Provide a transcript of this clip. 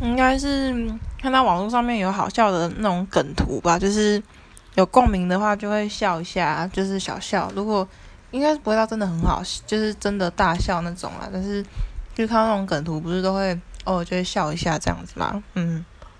应该是看到网络上面有好笑的那种梗图吧，就是有共鸣的话就会笑一下，就是小笑。如果应该是不会到真的很好，就是真的大笑那种啊。但是就看到那种梗图，不是都会哦就会笑一下这样子吗？嗯。